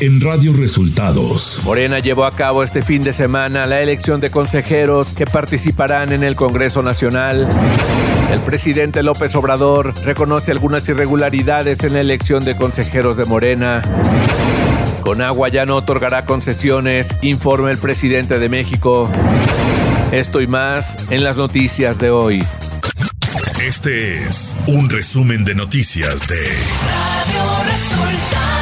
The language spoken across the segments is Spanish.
en Radio Resultados. Morena llevó a cabo este fin de semana la elección de consejeros que participarán en el Congreso Nacional. El presidente López Obrador reconoce algunas irregularidades en la elección de consejeros de Morena. Con agua ya no otorgará concesiones, informa el presidente de México. Esto y más en las noticias de hoy. Este es un resumen de noticias de Radio Resultados.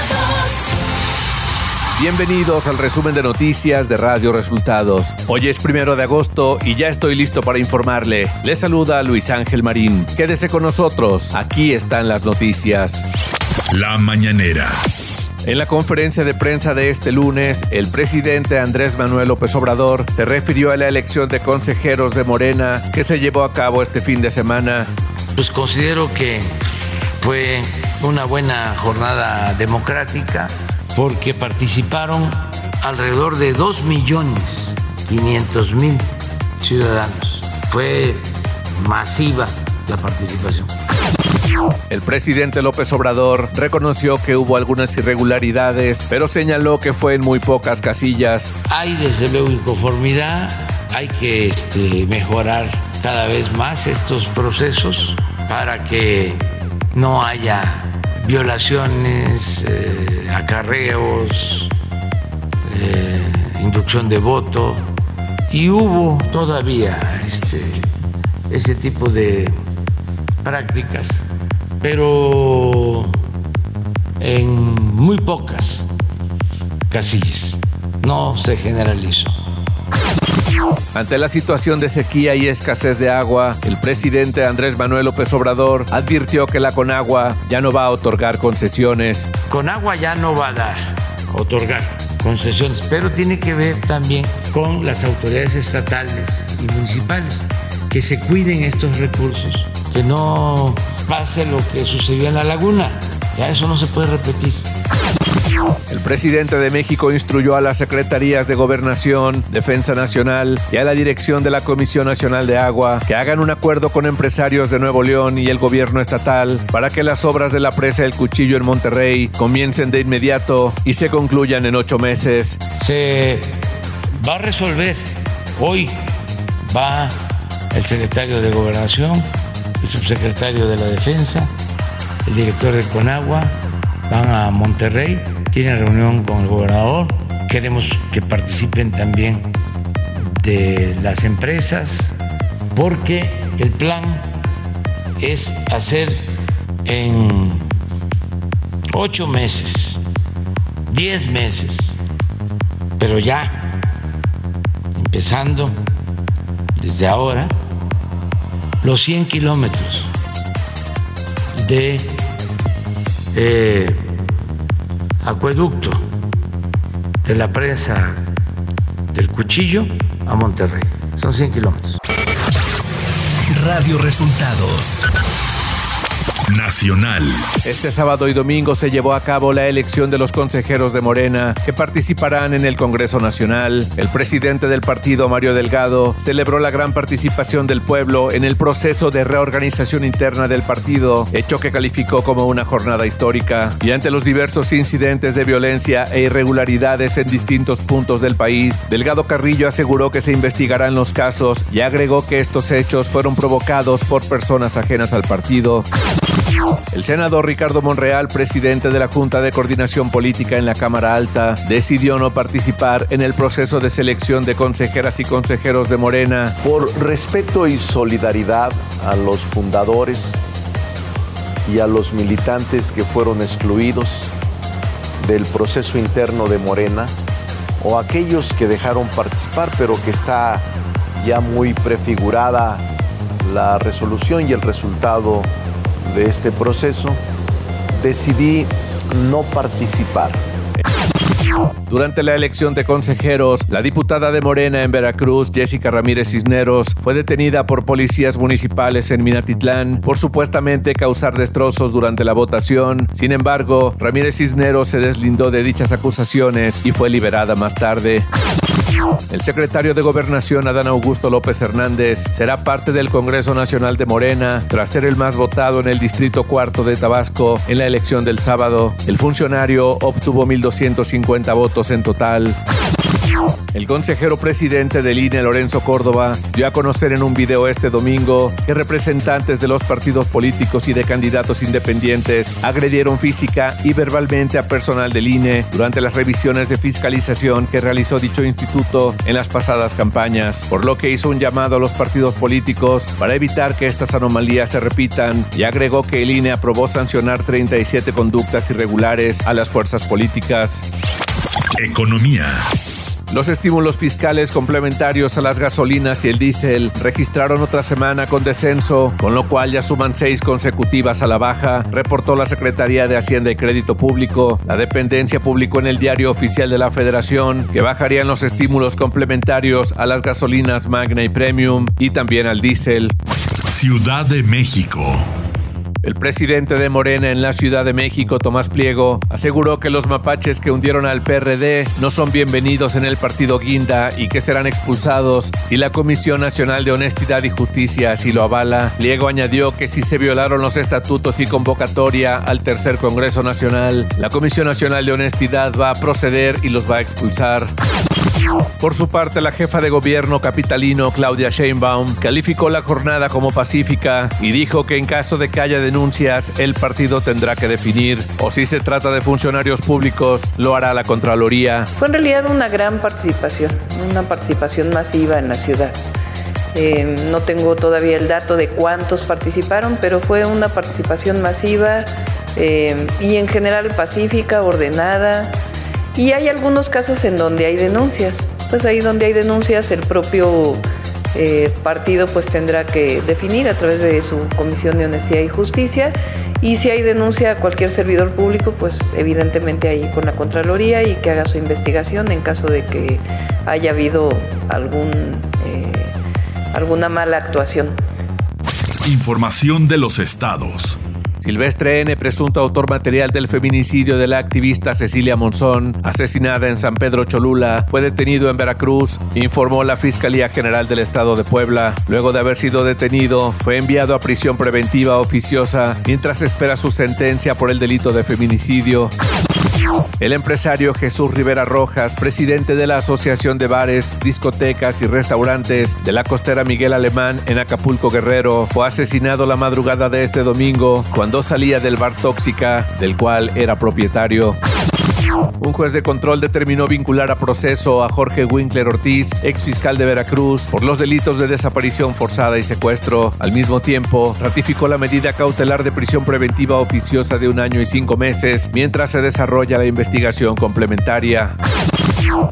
Bienvenidos al resumen de noticias de Radio Resultados. Hoy es primero de agosto y ya estoy listo para informarle. Le saluda Luis Ángel Marín. Quédese con nosotros. Aquí están las noticias. La mañanera. En la conferencia de prensa de este lunes, el presidente Andrés Manuel López Obrador se refirió a la elección de consejeros de Morena que se llevó a cabo este fin de semana. Pues considero que fue una buena jornada democrática porque participaron alrededor de 2 millones 500 mil ciudadanos. Fue masiva la participación. El presidente López Obrador reconoció que hubo algunas irregularidades, pero señaló que fue en muy pocas casillas. Hay desde luego inconformidad, hay que este, mejorar cada vez más estos procesos para que no haya violaciones, eh, acarreos, eh, inducción de voto. Y hubo todavía este, ese tipo de prácticas pero en muy pocas casillas. No se generalizó. Ante la situación de sequía y escasez de agua, el presidente Andrés Manuel López Obrador advirtió que la Conagua ya no va a otorgar concesiones. Conagua ya no va a dar, otorgar concesiones, pero tiene que ver también con las autoridades estatales y municipales, que se cuiden estos recursos, que no pase lo que sucedió en la laguna. Ya eso no se puede repetir. El presidente de México instruyó a las secretarías de Gobernación, Defensa Nacional y a la dirección de la Comisión Nacional de Agua que hagan un acuerdo con empresarios de Nuevo León y el gobierno estatal para que las obras de la presa El Cuchillo en Monterrey comiencen de inmediato y se concluyan en ocho meses. Se va a resolver. Hoy va el secretario de Gobernación el subsecretario de la Defensa, el director de Conagua, van a Monterrey, tienen reunión con el gobernador, queremos que participen también de las empresas, porque el plan es hacer en ocho meses, diez meses, pero ya, empezando desde ahora, los 100 kilómetros de eh, acueducto de la presa del Cuchillo a Monterrey. Son 100 kilómetros. Radio Resultados Nacional. Este sábado y domingo se llevó a cabo la elección de los consejeros de Morena que participarán en el Congreso Nacional. El presidente del partido, Mario Delgado, celebró la gran participación del pueblo en el proceso de reorganización interna del partido, hecho que calificó como una jornada histórica. Y ante los diversos incidentes de violencia e irregularidades en distintos puntos del país, Delgado Carrillo aseguró que se investigarán los casos y agregó que estos hechos fueron provocados por personas ajenas al partido. El senador Ricardo Monreal, presidente de la Junta de Coordinación Política en la Cámara Alta, decidió no participar en el proceso de selección de consejeras y consejeros de Morena. Por respeto y solidaridad a los fundadores y a los militantes que fueron excluidos del proceso interno de Morena, o aquellos que dejaron participar, pero que está ya muy prefigurada la resolución y el resultado de este proceso, decidí no participar. Durante la elección de consejeros, la diputada de Morena en Veracruz, Jessica Ramírez Cisneros, fue detenida por policías municipales en Minatitlán por supuestamente causar destrozos durante la votación. Sin embargo, Ramírez Cisneros se deslindó de dichas acusaciones y fue liberada más tarde. El secretario de Gobernación, Adán Augusto López Hernández, será parte del Congreso Nacional de Morena tras ser el más votado en el Distrito Cuarto de Tabasco en la elección del sábado. El funcionario obtuvo 1.250 votos en total. El consejero presidente del INE, Lorenzo Córdoba, dio a conocer en un video este domingo que representantes de los partidos políticos y de candidatos independientes agredieron física y verbalmente a personal del INE durante las revisiones de fiscalización que realizó dicho instituto en las pasadas campañas, por lo que hizo un llamado a los partidos políticos para evitar que estas anomalías se repitan y agregó que el INE aprobó sancionar 37 conductas irregulares a las fuerzas políticas. Economía. Los estímulos fiscales complementarios a las gasolinas y el diésel registraron otra semana con descenso, con lo cual ya suman seis consecutivas a la baja, reportó la Secretaría de Hacienda y Crédito Público. La dependencia publicó en el diario oficial de la Federación que bajarían los estímulos complementarios a las gasolinas Magna y Premium y también al diésel. Ciudad de México. El presidente de Morena en la Ciudad de México, Tomás Pliego, aseguró que los mapaches que hundieron al PRD no son bienvenidos en el partido Guinda y que serán expulsados si la Comisión Nacional de Honestidad y Justicia así lo avala. Pliego añadió que si se violaron los estatutos y convocatoria al tercer Congreso Nacional, la Comisión Nacional de Honestidad va a proceder y los va a expulsar. Por su parte, la jefa de gobierno capitalino, Claudia Sheinbaum, calificó la jornada como pacífica y dijo que en caso de que haya denuncias, el partido tendrá que definir o si se trata de funcionarios públicos, lo hará la Contraloría. Fue en realidad una gran participación, una participación masiva en la ciudad. Eh, no tengo todavía el dato de cuántos participaron, pero fue una participación masiva eh, y en general pacífica, ordenada, y hay algunos casos en donde hay denuncias. Pues ahí donde hay denuncias el propio eh, partido pues tendrá que definir a través de su Comisión de Honestidad y Justicia y si hay denuncia a cualquier servidor público pues evidentemente ahí con la Contraloría y que haga su investigación en caso de que haya habido algún, eh, alguna mala actuación. Información de los estados. Silvestre N., presunto autor material del feminicidio de la activista Cecilia Monzón, asesinada en San Pedro Cholula, fue detenido en Veracruz, informó la Fiscalía General del Estado de Puebla. Luego de haber sido detenido, fue enviado a prisión preventiva oficiosa mientras espera su sentencia por el delito de feminicidio. El empresario Jesús Rivera Rojas, presidente de la Asociación de Bares, Discotecas y Restaurantes de la costera Miguel Alemán en Acapulco Guerrero, fue asesinado la madrugada de este domingo cuando salía del bar Tóxica, del cual era propietario. Un juez de control determinó vincular a proceso a Jorge Winkler Ortiz, ex fiscal de Veracruz, por los delitos de desaparición forzada y secuestro. Al mismo tiempo, ratificó la medida cautelar de prisión preventiva oficiosa de un año y cinco meses mientras se desarrolla la investigación complementaria.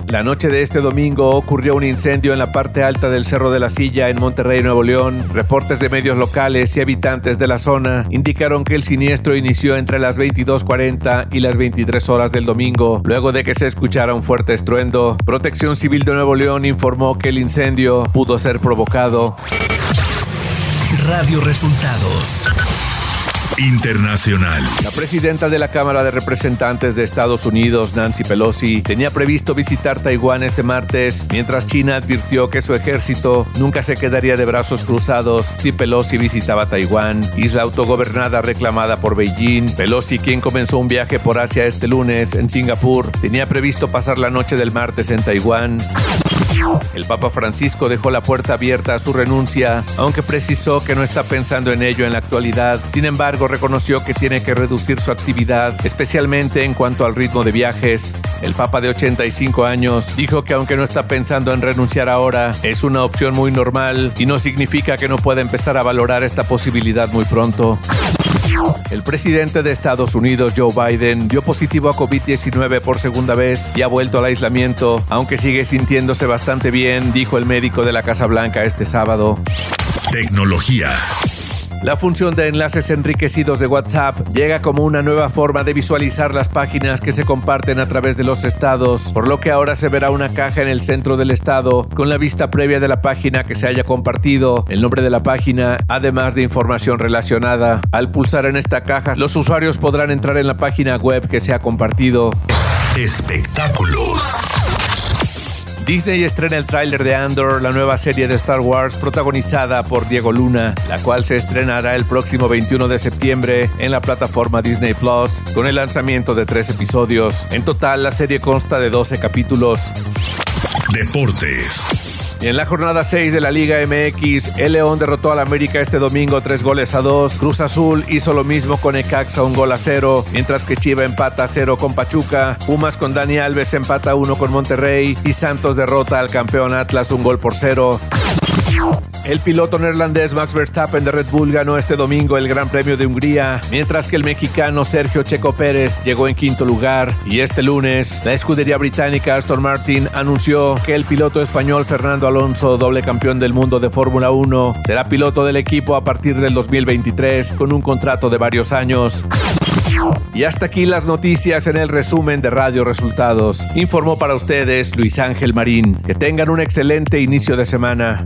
La noche de este domingo ocurrió un incendio en la parte alta del Cerro de la Silla en Monterrey, Nuevo León. Reportes de medios locales y habitantes de la zona indicaron que el siniestro inició entre las 22.40 y las 23 horas del domingo, luego de que se escuchara un fuerte estruendo. Protección Civil de Nuevo León informó que el incendio pudo ser provocado. Radio Resultados. Internacional. La presidenta de la Cámara de Representantes de Estados Unidos, Nancy Pelosi, tenía previsto visitar Taiwán este martes, mientras China advirtió que su ejército nunca se quedaría de brazos cruzados si Pelosi visitaba Taiwán, isla autogobernada reclamada por Beijing. Pelosi, quien comenzó un viaje por Asia este lunes en Singapur, tenía previsto pasar la noche del martes en Taiwán. El Papa Francisco dejó la puerta abierta a su renuncia, aunque precisó que no está pensando en ello en la actualidad. Sin embargo, reconoció que tiene que reducir su actividad, especialmente en cuanto al ritmo de viajes. El Papa de 85 años dijo que aunque no está pensando en renunciar ahora, es una opción muy normal y no significa que no pueda empezar a valorar esta posibilidad muy pronto. El presidente de Estados Unidos, Joe Biden, dio positivo a COVID-19 por segunda vez y ha vuelto al aislamiento, aunque sigue sintiéndose bastante bien, dijo el médico de la Casa Blanca este sábado. Tecnología. La función de enlaces enriquecidos de WhatsApp llega como una nueva forma de visualizar las páginas que se comparten a través de los estados, por lo que ahora se verá una caja en el centro del estado con la vista previa de la página que se haya compartido, el nombre de la página, además de información relacionada. Al pulsar en esta caja, los usuarios podrán entrar en la página web que se ha compartido. Espectáculos. Disney estrena el tráiler de Andor, la nueva serie de Star Wars protagonizada por Diego Luna, la cual se estrenará el próximo 21 de septiembre en la plataforma Disney Plus, con el lanzamiento de tres episodios. En total, la serie consta de 12 capítulos. Deportes. En la jornada 6 de la Liga MX, el León derrotó al América este domingo tres goles a dos. Cruz Azul hizo lo mismo con Ecaxa un gol a cero, mientras que Chiva empata a cero con Pachuca. Pumas con Dani Alves empata uno con Monterrey y Santos derrota al campeón Atlas un gol por cero. El piloto neerlandés Max Verstappen de Red Bull ganó este domingo el Gran Premio de Hungría, mientras que el mexicano Sergio Checo Pérez llegó en quinto lugar. Y este lunes, la escudería británica Aston Martin anunció que el piloto español Fernando Alonso, doble campeón del mundo de Fórmula 1, será piloto del equipo a partir del 2023 con un contrato de varios años. Y hasta aquí las noticias en el resumen de Radio Resultados. Informó para ustedes Luis Ángel Marín. Que tengan un excelente inicio de semana.